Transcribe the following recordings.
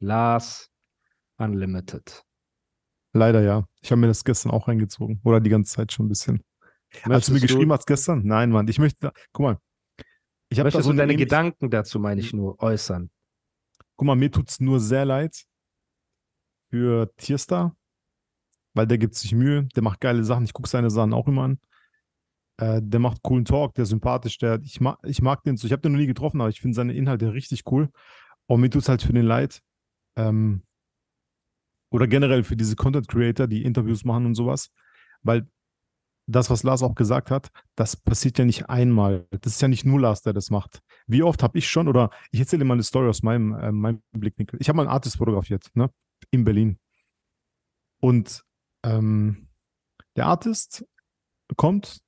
Lars Unlimited. Leider ja. Ich habe mir das gestern auch reingezogen. Oder die ganze Zeit schon ein bisschen. Als du mir geschrieben hast gestern? Nein, Mann. Ich möchte, guck mal. Ich habe da so deine Gedanken dazu, meine ich nur, äußern. Guck mal, mir tut es nur sehr leid für Tierstar, weil der gibt sich Mühe, der macht geile Sachen. Ich gucke seine Sachen auch immer an. Äh, der macht coolen Talk, der ist sympathisch, der, ich, mag, ich mag den so. Ich habe den noch nie getroffen, aber ich finde seine Inhalte richtig cool. Und mir tut es halt für den leid. Ähm, oder generell für diese Content Creator, die Interviews machen und sowas. Weil das, was Lars auch gesagt hat, das passiert ja nicht einmal. Das ist ja nicht nur Lars, der das macht. Wie oft habe ich schon, oder ich erzähle mal eine Story aus meinem, äh, meinem Blickwinkel. Ich habe mal einen Artist fotografiert, ne? In Berlin. Und ähm, der Artist kommt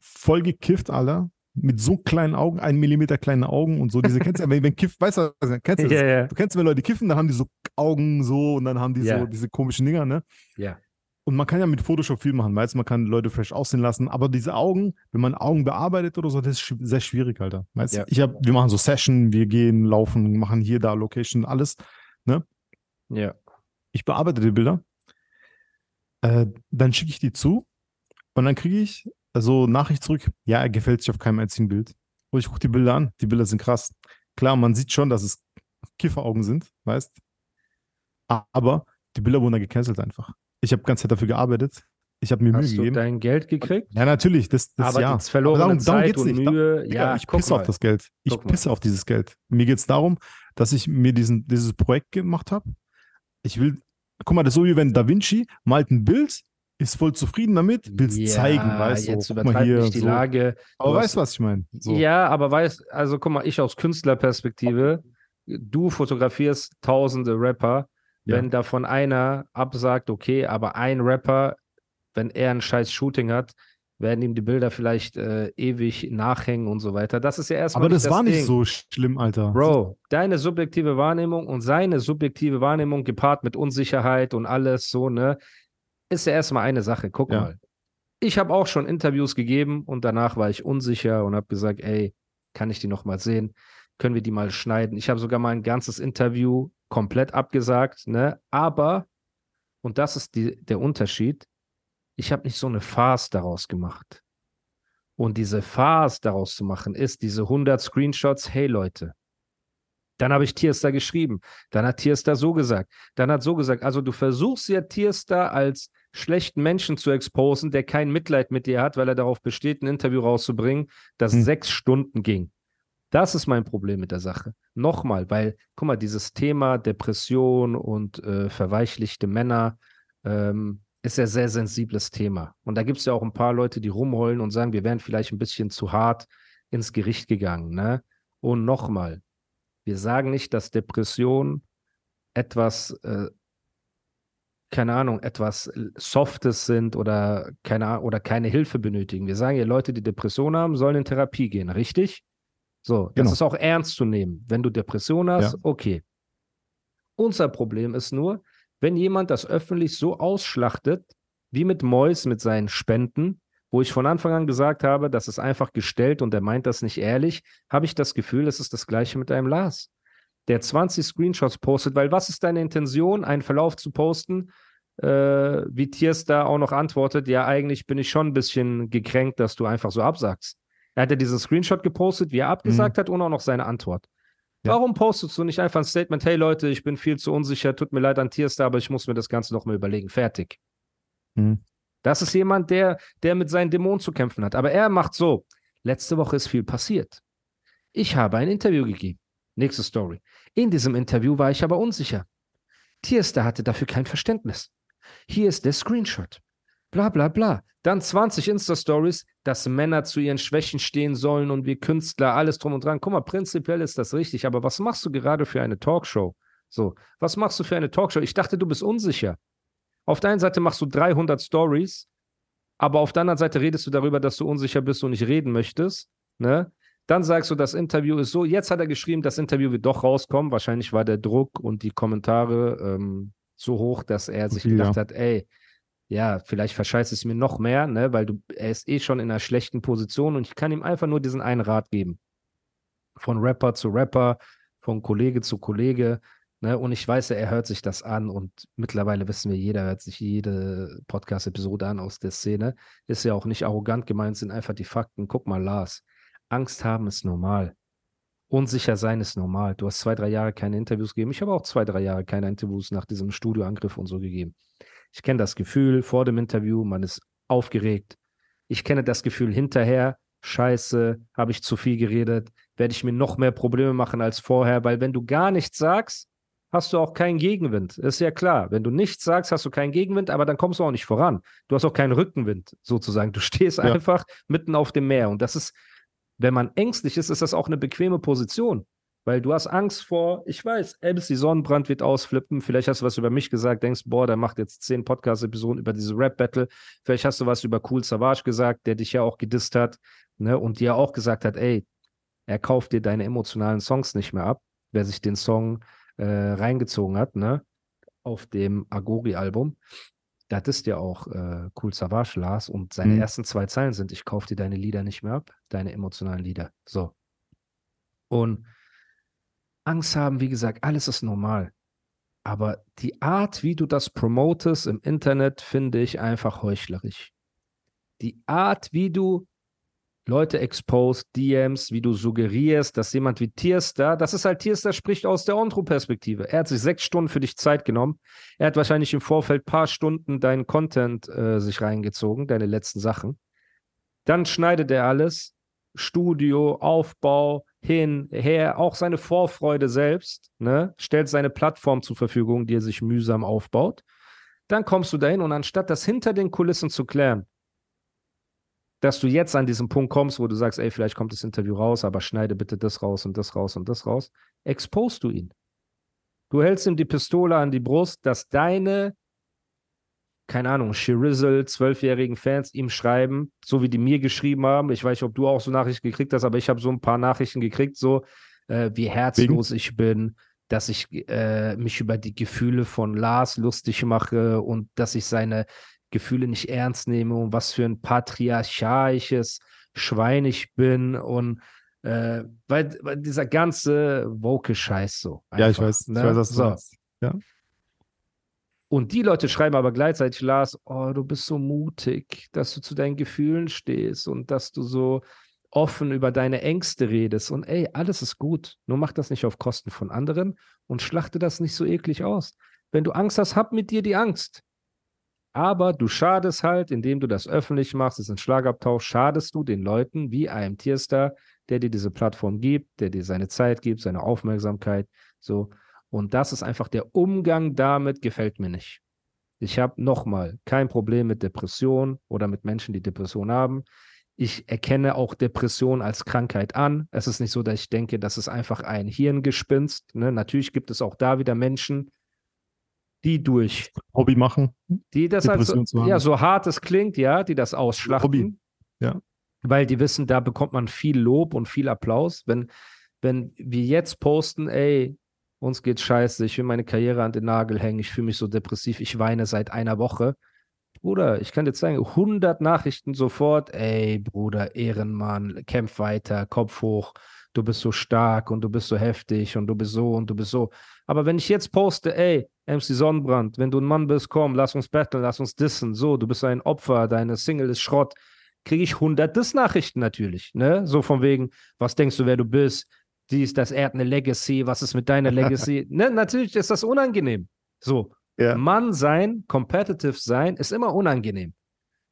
voll gekifft, Alter, mit so kleinen Augen, ein Millimeter kleine Augen und so. Diese kennst du ja, wenn, wenn Kiff, weißt du, kennst du das? Ja, ja. Du kennst, wenn Leute kiffen, dann haben die so Augen so und dann haben die Ja. so diese komischen Dinger, ne? Ja. Und man kann ja mit Photoshop viel machen, weißt du, man kann Leute fresh aussehen lassen, aber diese Augen, wenn man Augen bearbeitet oder so, das ist sehr schwierig, Alter. Weißt du, ich hab, wir machen so Session, wir gehen, laufen, machen hier, da, Location, alles. Ja. Ich bearbeite die Bilder, äh, dann schicke ich die zu und dann kriege ich so Nachricht zurück, ja, er gefällt sich auf keinem einzigen Bild. Und ich gucke die Bilder an, die Bilder sind krass. Klar, man sieht schon, dass es Kifferaugen sind, weißt aber die Bilder wurden dann gecancelt einfach. Ich habe ganz Zeit dafür gearbeitet. Ich habe mir Mühe Hast du gegeben. dein Geld gekriegt? Ja, natürlich, das, das aber ja. verlorene Aber darum- darum Zeit geht's und nicht. Mühe, Digga, ja, ich pisse mal. auf das Geld. Ich Guck mal. pisse auf dieses Geld. Mir geht es darum, dass ich mir diesen, dieses Projekt gemacht habe. Ich will, guck mal, das ist so wie wenn Da Vinci malt ein Bild, ist voll zufrieden damit, will es ja, zeigen, weißt du, jetzt guck mal übertreib hier. nicht die so. Lage. Aber weißt du, was ich meine? So. Ja, aber weißt, also guck mal, ich aus Künstlerperspektive, du fotografierst tausende Rapper, Ja. wenn davon einer absagt, okay, aber ein Rapper, wenn er ein scheiß Shooting hat, werden ihm die Bilder vielleicht äh, ewig nachhängen und so weiter. Das ist ja erstmal Aber nicht das war nicht Ding. so schlimm, Alter. Bro, deine subjektive Wahrnehmung und seine subjektive Wahrnehmung gepaart mit Unsicherheit und alles so, ne, ist ja erstmal eine Sache. Guck Ja. mal. Ich habe auch schon Interviews gegeben und danach war ich unsicher und habe gesagt, ey, kann ich die noch mal sehen? Können wir die mal schneiden? Ich habe sogar mal ein ganzes Interview komplett abgesagt, ne? Aber, und das ist die, der Unterschied, ich habe nicht so eine Farce daraus gemacht. Und diese Farce daraus zu machen, ist diese 100 Screenshots, hey Leute, dann habe ich Tierstar geschrieben. Dann hat Tierstar so gesagt. Dann hat so gesagt. Also du versuchst ja Tierstar als schlechten Menschen zu exposen, der kein Mitleid mit dir hat, weil er darauf besteht, ein Interview rauszubringen, das Hm. sechs Stunden ging. Das ist mein Problem mit der Sache. Nochmal, weil, guck mal, dieses Thema Depression und äh, verweichlichte Männer ähm, ist ja sehr sensibles Thema. Und da gibt es ja auch ein paar Leute, die rumheulen und sagen, wir wären vielleicht ein bisschen zu hart ins Gericht gegangen. Ne? Und nochmal, wir sagen nicht, dass Depression etwas, äh, keine Ahnung, etwas Softes sind oder keine, oder keine Hilfe benötigen. Wir sagen ja, Leute, die Depression haben, sollen in Therapie gehen, richtig? So, das Genau. ist auch ernst zu nehmen. Wenn du Depression hast, Ja. okay. Unser Problem ist nur, wenn jemand das öffentlich so ausschlachtet, wie mit Mois mit seinen Spenden, wo ich von Anfang an gesagt habe, das ist einfach gestellt und er meint das nicht ehrlich, habe ich das Gefühl, es ist das gleiche mit einem Lars, der 20 Screenshots postet, weil was ist deine Intention, einen Verlauf zu posten, äh, wie Tiers da auch noch antwortet, ja, eigentlich bin ich schon ein bisschen gekränkt, dass du einfach so absagst. Er hat ja diesen Screenshot gepostet, wie er abgesagt hat und auch noch seine Antwort. Ja. Warum postest du nicht einfach ein Statement, hey Leute, ich bin viel zu unsicher, tut mir leid an Tierstar, aber ich muss mir das Ganze noch mal überlegen. Fertig. Mhm. Das ist jemand, der, der mit seinen Dämonen zu kämpfen hat. Aber er macht so. Letzte Woche ist viel passiert. Ich habe ein Interview gegeben. Nächste Story. In diesem Interview war ich aber unsicher. Tierstar hatte dafür kein Verständnis. Hier ist der Screenshot. Bla bla bla. Dann 20 Insta-Stories, dass Männer zu ihren Schwächen stehen sollen und wir Künstler, alles drum und dran. Guck mal, prinzipiell ist das richtig, aber was machst du gerade für eine Talkshow? So, was machst du für eine Talkshow? Ich dachte, du bist unsicher. Auf der einen Seite machst du 300 Stories, aber auf der anderen Seite redest du darüber, dass du unsicher bist und nicht reden möchtest. Ne? Dann sagst du, das Interview ist so. Jetzt hat er geschrieben, das Interview wird doch rauskommen. Wahrscheinlich war der Druck und die Kommentare ähm, so hoch, dass er sich Ja. gedacht hat, ey, ja, vielleicht verscheißt es mir noch mehr, ne, weil du, er ist eh schon in einer schlechten Position und ich kann ihm einfach nur diesen einen Rat geben. Von Rapper zu Rapper, von Kollege zu Kollege, ne, und ich weiß ja, er hört sich das an und mittlerweile wissen wir, jeder hört sich jede Podcast-Episode an aus der Szene. Ist ja auch nicht arrogant gemeint, sind einfach die Fakten. Guck mal, Lars, Angst haben ist normal. Unsicher sein ist normal. Du hast zwei, drei Jahre keine Interviews gegeben. Ich habe auch zwei, drei Jahre keine Interviews nach diesem Studioangriff und so gegeben. Ich kenne das Gefühl vor dem Interview, man ist aufgeregt. Ich kenne das Gefühl hinterher, scheiße, habe ich zu viel geredet, werde ich mir noch mehr Probleme machen als vorher, weil wenn du gar nichts sagst, hast du auch keinen Gegenwind. Ist ja klar. Wenn du nichts sagst, hast du keinen Gegenwind, aber dann kommst du auch nicht voran. Du hast auch keinen Rückenwind, sozusagen. Du stehst Ja. einfach mitten auf dem Meer. Und das ist, wenn man ängstlich ist, ist das auch eine bequeme Position. Weil du hast Angst vor, ich weiß, MC Sonnenbrand wird ausflippen. Vielleicht hast du was über mich gesagt, denkst, boah, der macht jetzt zehn Podcast-Episoden über diese Rap-Battle. Vielleicht hast du was über Cool Savage gesagt, der dich ja auch gedisst hat, ne, und dir auch gesagt hat, ey, er kauft dir deine emotionalen Songs nicht mehr ab. Wer sich den Song äh, reingezogen hat, ne, auf dem Agori-Album, das ist ja auch äh, Cool Savage, Lars, und seine Mhm. ersten zwei Zeilen sind, ich kaufe dir deine Lieder nicht mehr ab, deine emotionalen Lieder. So. Und Angst haben, wie gesagt, alles ist normal. Aber die Art, wie du das promotest im Internet, finde ich einfach heuchlerisch. Die Art, wie du Leute exposed, DMs, wie du suggerierst, dass jemand wie Tierstar, das ist halt Tierstar spricht aus der Ontro-Perspektive. Er hat sich sechs Stunden für dich Zeit genommen. Er hat wahrscheinlich im Vorfeld paar Stunden deinen Content äh, sich reingezogen, deine letzten Sachen. Dann schneidet er alles. Studio, Aufbau, hin, her, auch seine Vorfreude selbst, ne, stellt seine Plattform zur Verfügung, die er sich mühsam aufbaut. Dann kommst du dahin und anstatt das hinter den Kulissen zu klären, dass du jetzt an diesen Punkt kommst, wo du sagst, ey, vielleicht kommt das Interview raus, aber schneide bitte das raus und das raus und das raus, expost du ihn. Du hältst ihm die Pistole an die Brust, dass deine, keine Ahnung, Shirizzle, zwölfjährigen Fans ihm schreiben, so wie die mir geschrieben haben. Ich weiß nicht, ob du auch so Nachrichten gekriegt hast, aber ich habe so ein paar Nachrichten gekriegt, so äh, wie herzlos ich bin, dass ich äh, mich über die Gefühle von Lars lustig mache und dass ich seine Gefühle nicht ernst nehme und was für ein patriarchalisches Schwein ich bin und äh, weil, weil dieser ganze woke Scheiß so. Ja, ich einfach, weiß, ne? ich weiß, was du so. meinst. Und die Leute schreiben aber gleichzeitig, Lars, oh, du bist so mutig, dass du zu deinen Gefühlen stehst und dass du so offen über deine Ängste redest. Und ey, alles ist gut. Nur mach das nicht auf Kosten von anderen und schlachte das nicht so eklig aus. Wenn du Angst hast, hab mit dir die Angst. Aber du schadest halt, indem du das öffentlich machst, es ist ein Schlagabtausch, schadest du den Leuten wie einem Tierstar, der dir diese Plattform gibt, der dir seine Zeit gibt, seine Aufmerksamkeit. So. Und das ist einfach der Umgang damit, gefällt mir nicht. Ich habe nochmal kein Problem mit Depression oder mit Menschen, die Depression haben. Ich erkenne auch Depression als Krankheit an. Es ist nicht so, dass ich denke, das ist einfach ein Hirngespinst. Ne? Natürlich gibt es auch da wieder Menschen, die durch, Hobby machen. die das halt so, ja, so hart es klingt, ja, die das ausschlachten. Hobby, ja. Weil die wissen, da bekommt man viel Lob und viel Applaus. Wenn, wenn wir jetzt posten, ey, uns geht's scheiße, ich will meine Karriere an den Nagel hängen, ich fühle mich so depressiv, ich weine seit einer Woche. Bruder, ich kann dir zeigen, 100 Nachrichten sofort, ey, Bruder, Ehrenmann, kämpf weiter, Kopf hoch, du bist so stark und du bist so heftig und du bist so und du bist so. Aber wenn ich jetzt poste, ey, MC Sonnenbrand, wenn du ein Mann bist, komm, lass uns battlen, lass uns dissen, so, du bist ein Opfer, deine Single ist Schrott, kriege ich 100 Diss-Nachrichten natürlich, ne? So von wegen, was denkst du, wer du bist? Dies, das, er hat eine Legacy, was ist mit deiner Legacy? ne? Natürlich ist das unangenehm. So, Ja. Mann sein, competitive sein, ist immer unangenehm.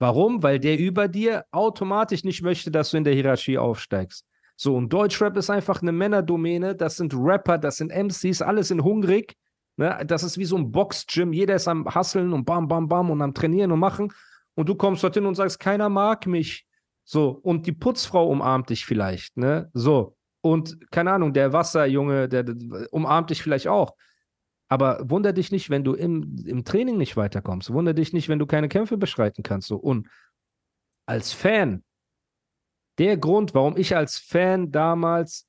Warum? Weil der über dir automatisch nicht möchte, dass du in der Hierarchie aufsteigst. So, und Deutschrap ist einfach eine Männerdomäne. Das sind Rapper, das sind MCs, alles sind hungrig. Ne? Das ist wie so ein Boxgym. Jeder ist am Hasseln und bam, bam, bam und am Trainieren und machen. und du kommst dorthin und sagst, keiner mag mich. So, und die Putzfrau umarmt dich vielleicht, ne? So. Und keine Ahnung, der Wasserjunge, der, der umarmt dich vielleicht auch. Aber wunder dich nicht, wenn du im, im Training nicht weiterkommst. Wunder dich nicht, wenn du keine Kämpfe beschreiten kannst. So. Und als Fan, der Grund, warum ich als Fan damals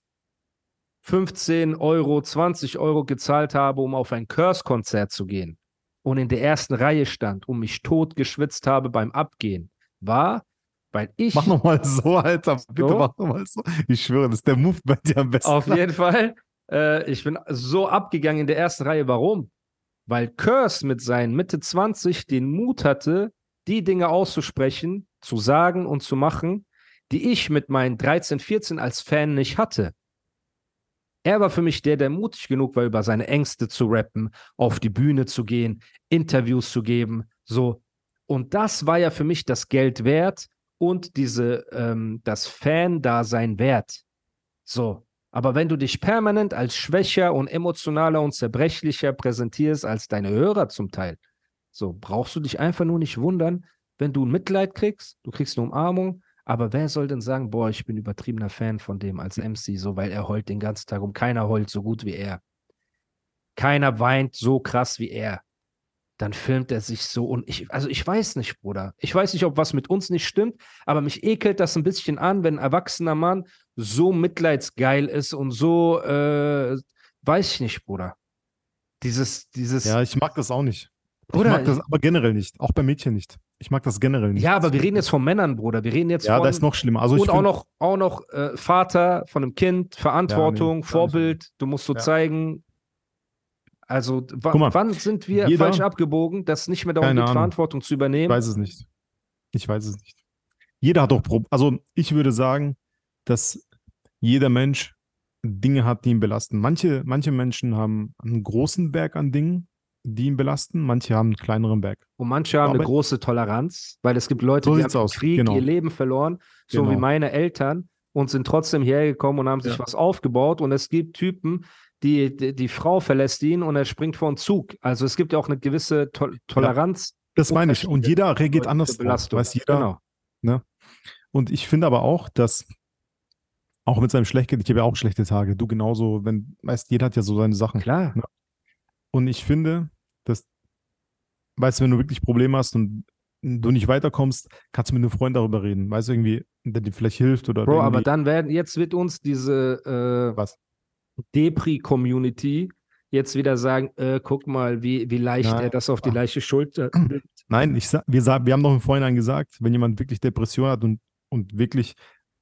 15 Euro, 20 Euro gezahlt habe, um auf ein Curse-Konzert zu gehen und in der ersten Reihe stand und mich tot geschwitzt habe beim Abgehen, war, weil ich. Mach nochmal so, Alter. Bitte So? mach nochmal so. Ich schwöre, das ist der Move bei dir am besten. Auf jeden Fall. Äh, ich bin so abgegangen in der ersten Reihe. Warum? Weil Curse mit seinen Mitte 20 den Mut hatte, die Dinge auszusprechen, zu sagen und zu machen, die ich mit meinen 13, 14 als Fan nicht hatte. Er war für mich der, der mutig genug war, über seine Ängste zu rappen, auf die Bühne zu gehen, Interviews zu geben, so. Und das war ja für mich das Geld wert und diese, ähm, das Fan-Dasein wert. So. Aber wenn du dich permanent als schwächer und emotionaler und zerbrechlicher präsentierst als deine Hörer zum Teil, so brauchst du dich einfach nur nicht wundern, wenn du ein Mitleid kriegst, du kriegst eine Umarmung, aber wer soll denn sagen, boah, ich bin übertriebener Fan von dem als MC, so weil er heult den ganzen Tag rum. Keiner heult so gut wie er. Keiner weint so krass wie er. Dann filmt er sich so und ich, also ich weiß nicht, Bruder. Ich weiß nicht, ob was mit uns nicht stimmt, aber mich ekelt das ein bisschen an, wenn ein erwachsener Mann so mitleidsgeil ist und so, äh, weiß ich nicht, Bruder. Dieses, dieses, Ja, ich mag das auch nicht. Bruder, ich mag das aber generell nicht. Auch bei Mädchen nicht. Ich mag das generell nicht. ja, aber wir reden jetzt von Männern, Bruder. Wir reden jetzt Ja, von, das ist noch schlimmer. Also ich und auch noch, auch noch äh, Vater von einem Kind, Verantwortung, gar nicht. Vorbild. Du musst so Ja. zeigen. Also, mal, wann sind wir jeder- falsch abgebogen, dass es nicht mehr darum geht, Ahnung. Verantwortung zu Ich übernehmen? weiß es nicht. Ich weiß es nicht. Jeder hat doch Pro Also ich würde sagen, dass jeder Mensch Dinge hat, die ihn belasten. Manche, manche Menschen haben einen großen Berg an Dingen, die ihn belasten. Manche haben einen kleineren Berg. Und manche haben Aber- eine große Toleranz, weil es gibt Leute, So die haben aus, Krieg genau. ihr Leben verloren, so Genau. wie meine Eltern, und sind trotzdem hierher gekommen und haben sich Ja. was aufgebaut. Und es gibt Typen, die, die, die Frau verlässt ihn und er springt vor den Zug. Also es gibt ja auch eine gewisse to Toleranz. Das meine ich. Und jeder reagiert anders drauf. Belastung. Weiß jeder. Genau. Und ich finde aber auch, dass auch mit seinem schlechten, ich habe ja auch schlechte Tage, du genauso, wenn, weißt, jeder hat ja so seine Sachen. Klar. Ja. Und ich finde, dass, weißt du, wenn du wirklich Probleme hast und du nicht weiterkommst, kannst du mit einem Freund darüber reden. Weißt du, irgendwie, der dir vielleicht hilft oder Bro, irgendwie, aber dann werden, jetzt wird uns diese äh, was? Depri-Community jetzt wieder sagen, äh, guck mal, wie, wie leicht Nein. er das auf die Ach. leichte Schulter Nein, ich wir, wir haben doch im Vorhinein gesagt, wenn jemand wirklich Depression hat und, und wirklich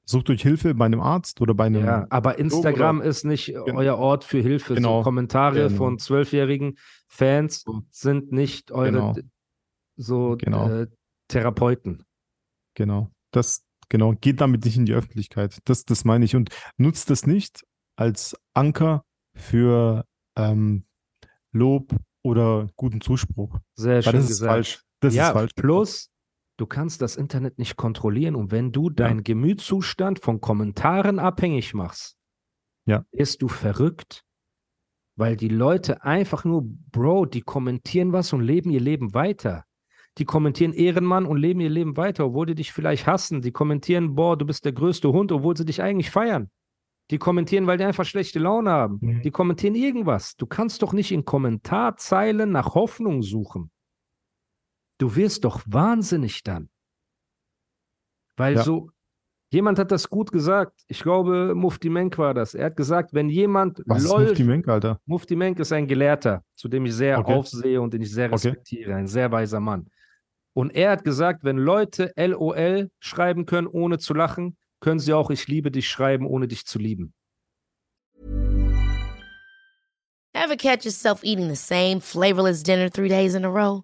sucht euch Hilfe bei einem Arzt oder bei einem. Ja, aber Instagram ist nicht euer Ort für Hilfe. Genau. So Kommentare Genau. von zwölfjährigen Fans sind nicht eure Genau. so Genau. äh, Therapeuten. Genau. Das, genau, geht damit nicht in die Öffentlichkeit. Das, das meine ich. Und nutzt das nicht als Anker für ähm, Lob oder guten Zuspruch. Sehr Weil schön das ist gesagt. falsch. Das ja, ist falsch. plus du kannst das Internet nicht kontrollieren und wenn du deinen Gemütszustand von Kommentaren abhängig machst, Ja. bist du verrückt, weil die Leute einfach nur, Bro, die kommentieren was und leben ihr Leben weiter. Die kommentieren Ehrenmann und leben ihr Leben weiter, obwohl die dich vielleicht hassen. Die kommentieren, boah, du bist der größte Hund, obwohl sie dich eigentlich feiern. Die kommentieren, weil die einfach schlechte Laune haben. Mhm. Die kommentieren irgendwas. Du kannst doch nicht in Kommentarzeilen nach Hoffnung suchen. Du wirst doch wahnsinnig dann. Weil Ja. so, jemand hat das gut gesagt. Ich glaube, Mufti Menk war das. Er hat gesagt, wenn jemand Was ist LOL Mufti Menk, Alter? Mufti Menk ist ein Gelehrter, zu dem ich sehr Okay. aufsehe und den ich sehr Okay. respektiere, ein sehr weiser Mann. Und er hat gesagt, wenn Leute LOL schreiben können, ohne zu lachen, können sie auch Ich liebe dich schreiben, ohne dich zu lieben. Ever catch yourself eating the same flavorless dinner three days in a row?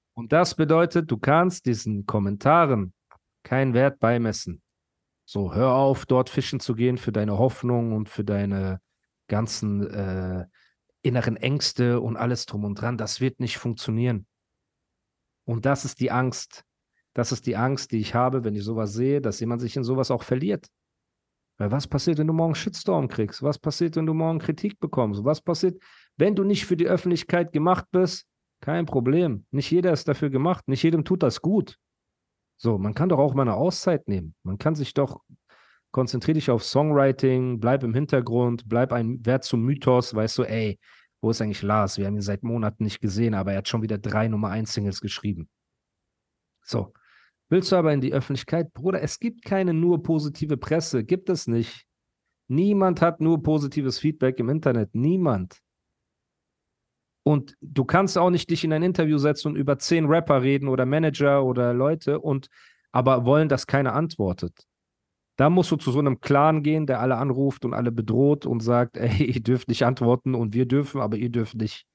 Und das bedeutet, du kannst diesen Kommentaren keinen Wert beimessen. So, hör auf, dort fischen zu gehen für deine Hoffnung und für deine ganzen äh, inneren Ängste und alles drum und dran. Das wird nicht funktionieren. Und das ist die Angst. Das ist die Angst, die ich habe, wenn ich sowas sehe, dass jemand sich in sowas auch verliert. Weil was passiert, wenn du morgen Shitstorm kriegst? Was passiert, wenn du morgen Kritik bekommst? Was passiert, wenn du nicht für die Öffentlichkeit gemacht bist? Kein Problem. Nicht jeder ist dafür gemacht. Nicht jedem tut das gut. So, man kann doch auch mal eine Auszeit nehmen. Man kann sich doch, konzentriere dich auf Songwriting, bleib im Hintergrund, bleib ein Wert zum Mythos, weißt du, ey, wo ist eigentlich Lars? Wir haben ihn seit Monaten nicht gesehen, aber er hat schon wieder drei Nummer 1 Singles geschrieben. So. Willst du aber in die Öffentlichkeit? Bruder, es gibt keine nur positive Presse. Gibt es nicht. Niemand hat nur positives Feedback im Internet. Niemand. Und du kannst auch nicht dich in ein Interview setzen und über zehn Rapper reden oder Manager oder Leute und aber wollen, dass keiner antwortet. Da musst du zu so einem Clan gehen, der alle anruft und alle bedroht und sagt, ey, ihr dürft nicht antworten und wir dürfen, aber ihr dürft nicht.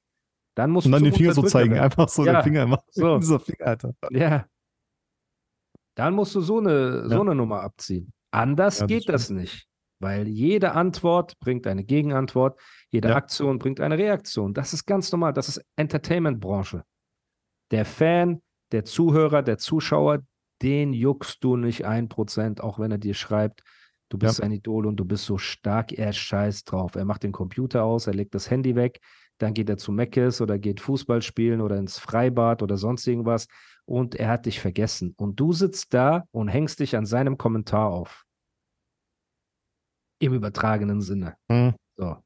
Dann musst Und dann du den Finger so zeigen, werden. einfach so Ja, den Finger immer. so. Dieser Finger, Alter. Ja. Dann musst du so eine, so Ja. eine Nummer abziehen. Anders Ja, das geht das nicht. Weil jede Antwort bringt eine Gegenantwort, jede Ja. Aktion bringt eine Reaktion. Das ist ganz normal. Das ist Entertainment-Branche. Der Fan, der Zuhörer, der Zuschauer, den juckst du nicht ein Prozent, auch wenn er dir schreibt, du bist Ja. ein Idol und du bist so stark, er scheißt drauf. Er macht den Computer aus, er legt das Handy weg, dann geht er zu Meckes oder geht Fußball spielen oder ins Freibad oder sonst irgendwas und er hat dich vergessen. Und du sitzt da und hängst dich an seinem Kommentar auf. Im übertragenen Sinne. Mhm. So,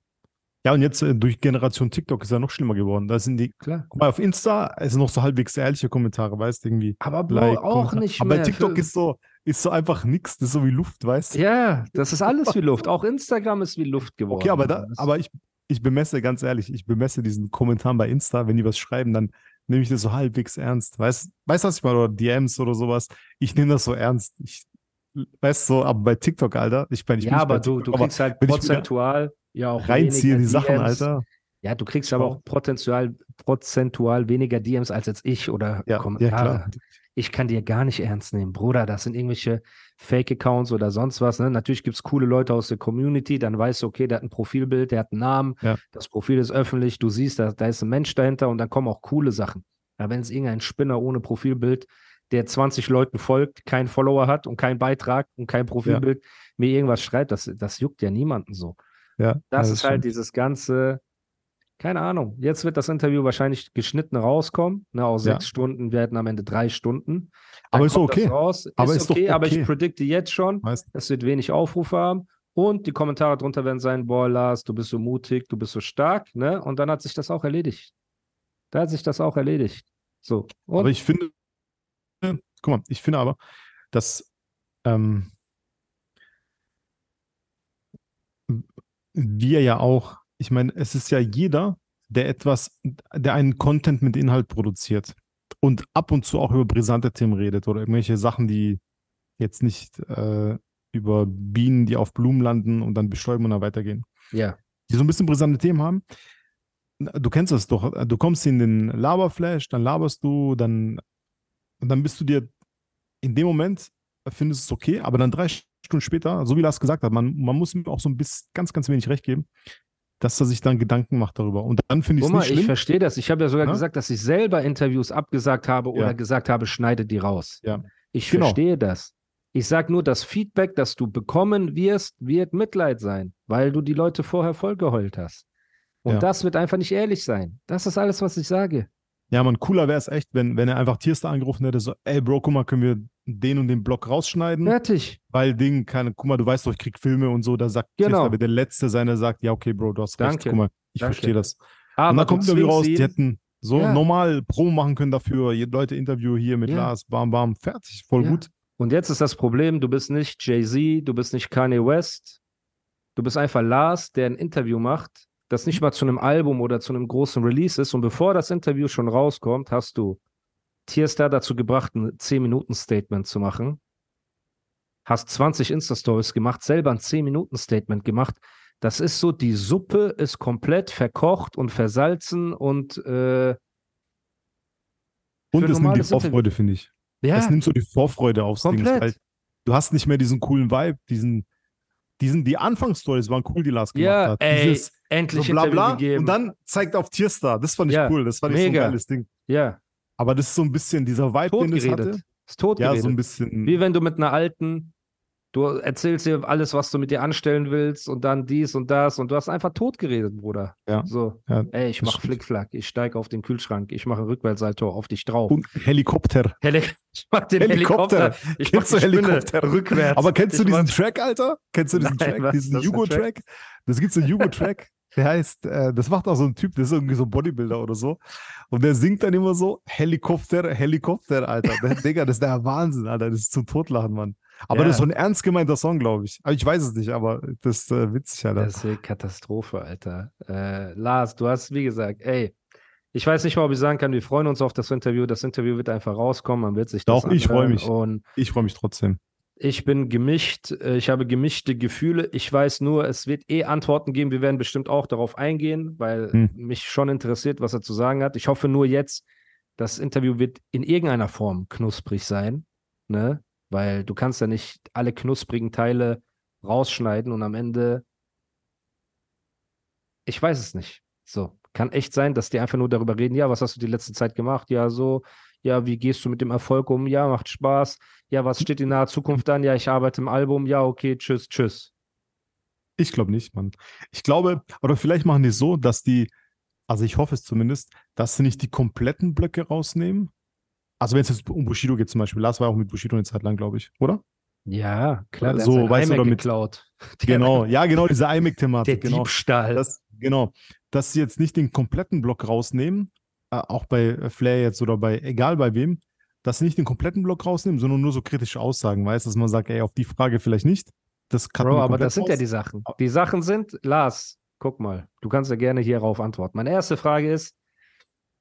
Ja, und jetzt äh, durch Generation TikTok ist ja noch schlimmer geworden. Da sind die, klar. guck mal, auf Insta ist noch so halbwegs ehrliche Kommentare, weißt du, irgendwie. Aber Bro, Like, auch Kommentar. nicht Aber mehr. bei TikTok ist so, ist so einfach nichts, das ist so wie Luft, weißt du? Ja, das ist alles wie Luft. Auch Instagram ist wie Luft geworden. Okay, aber, da, aber ich, ich bemesse, ganz ehrlich, ich bemesse diesen Kommentaren bei Insta, wenn die was schreiben, dann nehme ich das so halbwegs ernst. Weißt du, was ich meine? Oder DMs oder sowas. Ich nehme das so ernst. Ich, weißt du, so, aber bei TikTok, Alter, ich meine, ich bin ja, aber du, TikTok, du aber kriegst halt prozentual ja auch reinziehe die weniger Sachen, DMs. Alter. Ja, du kriegst aber auch prozentual, prozentual weniger DMs als jetzt ich oder Ja, ja, Kommentare. klar. ich kann dir gar nicht ernst nehmen, Bruder. Das sind irgendwelche Fake-Accounts oder sonst was. Ne? Natürlich gibt es coole Leute aus der Community, dann weißt du, okay, der hat ein Profilbild, der hat einen Namen, Ja. das Profil ist öffentlich, du siehst, da, da ist ein Mensch dahinter und dann kommen auch coole Sachen. Aber wenn es irgendein Spinner ohne Profilbild, der 20 Leuten folgt, keinen Follower hat und keinen Beitrag und kein Profilbild, mir irgendwas schreibt, das, das juckt ja niemanden so. Ja, Das ja, ist halt stimmt. dieses ganze, keine Ahnung. Jetzt wird das Interview wahrscheinlich geschnitten rauskommen. Ne, aus Ja. sechs Stunden werden am Ende drei Stunden. Aber Dann ist kommt okay. Das raus. Aber ist, ist doch okay, aber ich okay. predikte jetzt schon, Weißt du? es wird wenig Aufrufe haben. Und die Kommentare drunter werden sein: Boah, Lars, du bist so mutig, du bist so stark. Ne? Und dann hat sich das auch erledigt. Da hat sich das auch erledigt. So. Und Aber ich finde, guck mal, ich finde aber, dass ähm, wir ja auch, ich meine, es ist ja jeder, der etwas, der einen Content mit Inhalt produziert und ab und zu auch über brisante Themen redet oder irgendwelche Sachen, die jetzt nicht äh, über Bienen, die auf Blumen landen und dann bestäuben und dann weitergehen ja, die so ein bisschen brisante Themen haben. Du kennst das doch. Du kommst in den Laberflash, dann laberst du, dann, und dann bist du dir in dem Moment, findest es okay, aber dann drei Stunden später, so wie Lars gesagt hat, man, man muss ihm auch so ein bisschen ganz, ganz wenig recht geben, dass er sich dann Gedanken macht darüber. Und dann finde ich es nicht ich schlimm. verstehe das. Ich habe ja sogar Ne? gesagt, dass ich selber Interviews abgesagt habe oder Ja. gesagt habe, schneide die raus. Ja. Ich Genau. verstehe das. Ich sage nur, das Feedback, das du bekommen wirst, wird Mitleid sein, weil du die Leute vorher vollgeheult hast. Und Ja. das wird einfach nicht ehrlich sein. Das ist alles, was ich sage. Ja, man, cooler wäre es echt, wenn, wenn er einfach Tierstar angerufen hätte, so, ey Bro, guck mal, können wir den und den Block rausschneiden? Fertig. Weil Ding, keine, guck mal, du weißt doch, ich krieg Filme und so, da sagt Genau. Tierstar, wird der Letzte sein, der sagt, ja, okay, Bro, du hast recht, Danke. guck mal, ich verstehe das. Aber und dann kommt irgendwie raus, die hätten so Ja. normal Promo machen können dafür, Leute Interview hier mit Ja. Lars, bam, bam, fertig, voll Ja. gut. Und jetzt ist das Problem, du bist nicht Jay-Z, du bist nicht Kanye West, du bist einfach Lars, der ein Interview macht, das nicht mal zu einem Album oder zu einem großen Release ist. Und bevor das Interview schon rauskommt, hast du Tierstar dazu gebracht, ein 10-Minuten-Statement zu machen. Hast 20 Insta-Stories gemacht, selber ein 10-Minuten-Statement gemacht. Das ist so, die Suppe ist komplett verkocht und versalzen und äh, Und es nimmt die. Vorfreude, finde ich. Ja, Es nimmt so die Vorfreude aufs Ding. Komplett. Halt, du hast nicht mehr diesen coolen Vibe, diesen, diesen, die Anfangsstories waren cool, die Lars gemacht ja hat. ey, Dieses so endlich bla gegeben. und dann zeigt auf Tierstar. Das fand ich Ja, cool. Das fand ich so ein mega. geiles Ding. ja, Aber das ist so ein bisschen dieser Vibe, den es hatte. Ist totgeredet. Ja, so ein bisschen. Wie wenn du mit einer alten, du erzählst dir alles, was du mit dir anstellen willst und dann dies und das und du hast einfach tot geredet, Bruder. Ja. So, Ja, ey, ich mach. Flickflack, ich steige auf den Kühlschrank, ich mache Rückwärtssalto auf dich drauf. Und Helikopter. Heli ich mach den Helikopter. Helikopter, ich mach Kennst du die Spinne Helikopter? rückwärts. Aber kennst du Ich diesen mach- Track, Alter? Kennst du diesen Nein, Track? was diesen? Jugo-Track? Das gibt so einen Jugo-Track. Der heißt, äh, das macht auch so ein Typ, das ist irgendwie so ein Bodybuilder oder so. Und der singt dann immer so: Helikopter, Helikopter, Alter. Der, Digga, das ist der Wahnsinn, Alter. Das ist zum Totlachen, Mann. Aber Ja. das ist so ein ernst gemeinter Song, glaube ich. Aber ich weiß es nicht, aber das ist äh, witzig, Alter. Das ist eine Katastrophe, Alter. Äh, Lars, du hast, wie gesagt, ey, ich weiß nicht mal, ob ich sagen kann, wir freuen uns auf das Interview. Das Interview wird einfach rauskommen, man wird sich das Doch, ich freu anhören mich. Und Ich freue mich trotzdem. ich bin gemischt, äh, ich habe gemischte Gefühle. Ich weiß nur, es wird eh Antworten geben. Wir werden bestimmt auch darauf eingehen, weil Hm. mich schon interessiert, was er zu sagen hat. Ich hoffe nur jetzt, das Interview wird in irgendeiner Form knusprig sein, ne? Weil du kannst ja nicht alle knusprigen Teile rausschneiden und am Ende ich weiß es nicht. So, kann echt sein, dass die einfach nur darüber reden, ja, was hast du die letzte Zeit gemacht? Ja, so, ja, wie gehst du mit dem Erfolg um? Ja, macht Spaß. Ja, was steht in naher Zukunft an? Ja, ich arbeite im Album. Ja, okay, tschüss, tschüss. Ich glaube nicht, Mann. Ich glaube, oder vielleicht machen die so, dass die, also ich hoffe es zumindest, dass sie nicht die kompletten Blöcke rausnehmen. Also wenn es jetzt um Bushido geht zum Beispiel, Lars war auch mit Bushido eine Zeit lang, glaube ich, oder? Ja, klar, der So, weißt du, damit- geklaut. Genau, ja, genau, diese Der iMac-Thematik, genau. Diebstahl. Das, genau, dass sie jetzt nicht den kompletten Block rausnehmen, äh, auch bei äh, Flair jetzt oder bei, egal bei wem, dass sie nicht den kompletten Block rausnehmen, sondern nur so kritische Aussagen, weißt du, dass man sagt, ey, auf die Frage vielleicht nicht. Das kann Bro, aber das sind ja die Sachen. Die Sachen sind, Lars, guck mal, du kannst ja gerne hierauf antworten. Meine erste Frage ist,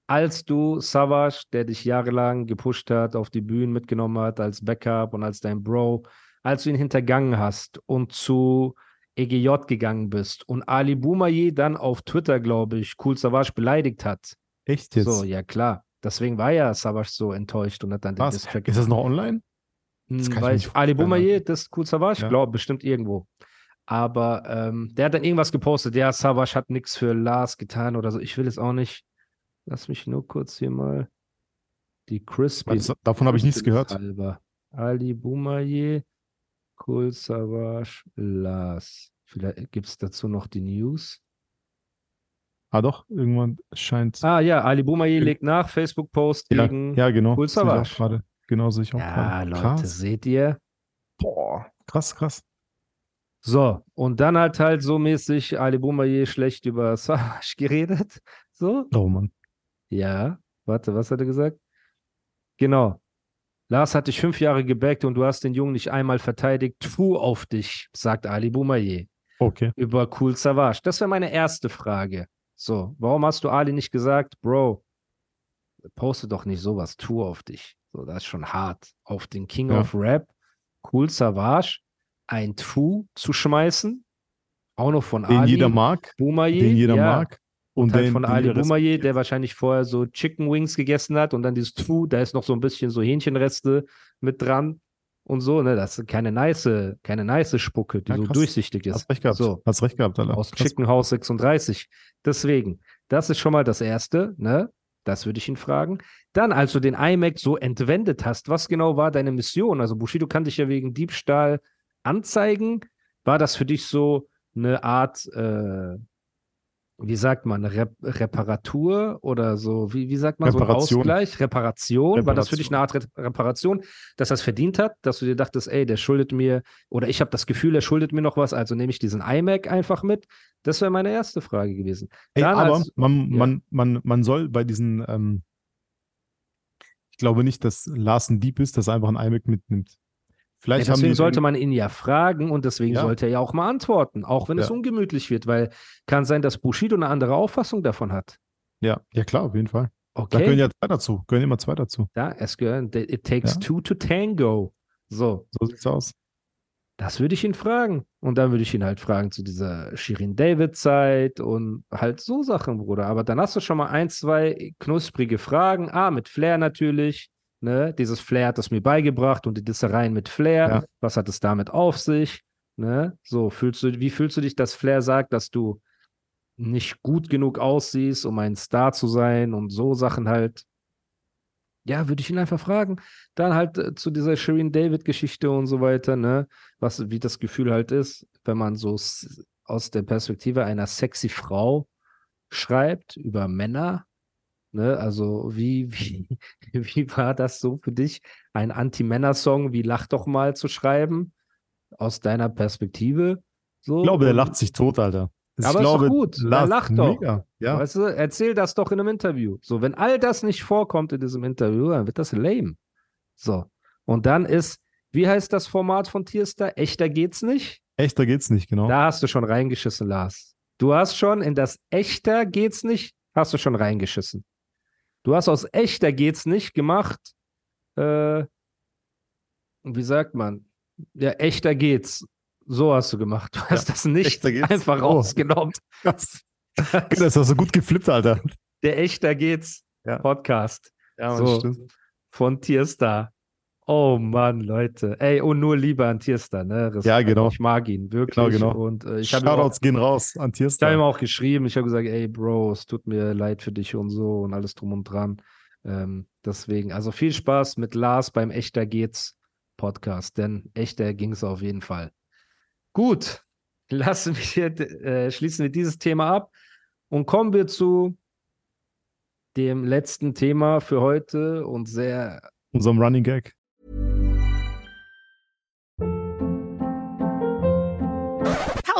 als du Savage, der dich jahrelang gepusht hat, auf die Bühnen mitgenommen hat, als Backup und als dein Bro, als du ihn hintergangen hast und zu EGJ gegangen bist und Ali Boumaier dann auf Twitter, glaube ich, Cool Savage beleidigt hat. Echt jetzt? So, ja klar. Deswegen war ja Savage so enttäuscht und hat dann den Was? Distrack Ist das noch online? Das hm, kann ich mir weiß nicht ich, Ali Boumaier, das ist cool Savage, Ja. glaube bestimmt irgendwo. Aber ähm, der hat dann irgendwas gepostet, ja, Savage hat nichts für Lars getan oder so. Ich will es auch nicht. Lass mich nur kurz hier mal die Crispy. Das, davon habe ich nichts gehört. Halber. Ali Boumaier, Cool Savage, Lars. Vielleicht gibt es dazu noch die News. Ah, doch, irgendwann scheint. Ah ja, Ali Boumaier legt nach, Facebook-Post ja, gegen. ja, genau. Auch Savage. gerade. Genau, sehe ich auch Ja, gerade. Leute, Krass. seht ihr? Boah, krass, krass. So, und dann hat halt so mäßig Ali Boumaier schlecht über Savage geredet. So, Oh Mann. Ja, warte, was hat er gesagt? Genau. Lars hat dich fünf Jahre gebackt und du hast den Jungen nicht einmal verteidigt. Tfu auf dich, sagt Ali Boumaier Okay. über Cool Savage. Das wäre meine erste Frage. So, warum hast du Ali nicht gesagt, Bro, poste doch nicht sowas, tu auf dich. So, das ist schon hart. Auf den King Ja. of Rap, Cool Savage, ein Tfu zu schmeißen, auch noch von Den Ali jeder mag, Boumaier, den jeder ja. mag. Und, halt den, von den Ali Boumaier, der wahrscheinlich vorher so Chicken Wings gegessen hat und dann dieses Tfu, da ist noch so ein bisschen so Hähnchenreste mit dran und so, ne? Das ist keine nice, keine nice Spucke, die Ja, so durchsichtig ist. Hast recht gehabt. So, Hast recht gehabt, Alter. aus Krass. Chicken House 36. Deswegen, das ist schon mal das Erste, ne? Das würde ich ihn fragen. Dann, als du den iMac so entwendet hast, was genau war deine Mission? Also Bushido kann dich ja wegen Diebstahl anzeigen. War das für dich so eine Art, äh, wie sagt man, Rep Reparatur oder so, wie, wie sagt man, so ein Reparation. Ausgleich? Reparation? War das für dich Reparation. eine Art Re Reparation, dass er es verdient hat, dass du dir dachtest, ey, der schuldet mir, oder ich habe das Gefühl, er schuldet mir noch was, also nehme ich diesen iMac einfach mit? Das wäre meine erste Frage gewesen. Ey, aber als- man, ja. man, man, man soll bei diesen, ähm, ich glaube nicht, dass Lars ein Dieb ist, dass er einfach ein iMac mitnimmt. Ja, Vielleicht haben deswegen sollte man ihn ja fragen und deswegen Ja. sollte er ja auch mal antworten, auch wenn es Ja. ungemütlich wird, weil kann sein, dass Bushido eine andere Auffassung davon hat. Ja, ja klar, auf jeden Fall. Da Okay, gehören ja zwei dazu, gehören immer zwei dazu. ja, es gehören, it takes Ja. two to tango. So, So sieht's aus. Das würde ich ihn fragen. Und dann würde ich ihn halt fragen zu dieser Shirin David-Zeit und halt so Sachen, Bruder. Aber dann hast du schon mal ein, zwei knusprige Fragen. Ah, mit Flair natürlich. Ne? Dieses Flair hat das mir beigebracht und die Dissereien mit Flair. Ja. Was hat es damit auf sich? Ne? So, fühlst du, wie fühlst du dich, dass Flair sagt, dass du nicht gut genug aussiehst, um ein Star zu sein und so Sachen halt? Ja, würde ich ihn einfach fragen. Dann halt äh, zu dieser Shirin David-Geschichte und so weiter, ne? Was, wie das Gefühl halt ist, wenn man so aus der Perspektive einer sexy Frau schreibt über Männer. Ne? Also, wie, wie, wie war das so für dich, ein Anti-Männer-Song wie Lach doch mal zu schreiben? Aus deiner Perspektive? So, Ich glaube, der lacht sich tot, Alter. Also Aber ich ist doch glaube, gut. Dann lacht lach doch. Mega. Ja. Weißt du, erzähl das doch in einem Interview. So, wenn all das nicht vorkommt in diesem Interview, dann wird das lame. So. Und dann ist, wie heißt das Format von Tierstar? Echter geht's nicht? Echter geht's nicht, genau. Da hast du schon reingeschissen, Lars. Du hast schon in das Echter geht's nicht, hast du schon reingeschissen. Du hast aus Echter geht's nicht gemacht, äh, wie sagt man? Ja, Echter geht's. So hast du gemacht. Du hast das nicht einfach Oh. rausgenommen. Krass. Das hast du gut geflippt, Alter. Der Echter geht's Ja. Podcast Ja, So. stimmt. von Tierstar. Oh Mann, Leute. Ey, und nur Lieber an Tierstar, ne? Respekt. Ja, genau. Ich mag ihn, wirklich. Genau, genau. Und äh, ich habe ihm, auch- Shoutouts gehen raus an ich hab ihm Tierstar. auch geschrieben, ich habe gesagt, ey, Bro, es tut mir leid für dich und so und alles drum und dran. Ähm, deswegen, also viel Spaß mit Lars beim Echter geht's Podcast, denn echter ging's auf jeden Fall. Gut, lassen wir, äh, schließen wir dieses Thema ab und kommen wir zu dem letzten Thema für heute und sehr Unserem Running Gag.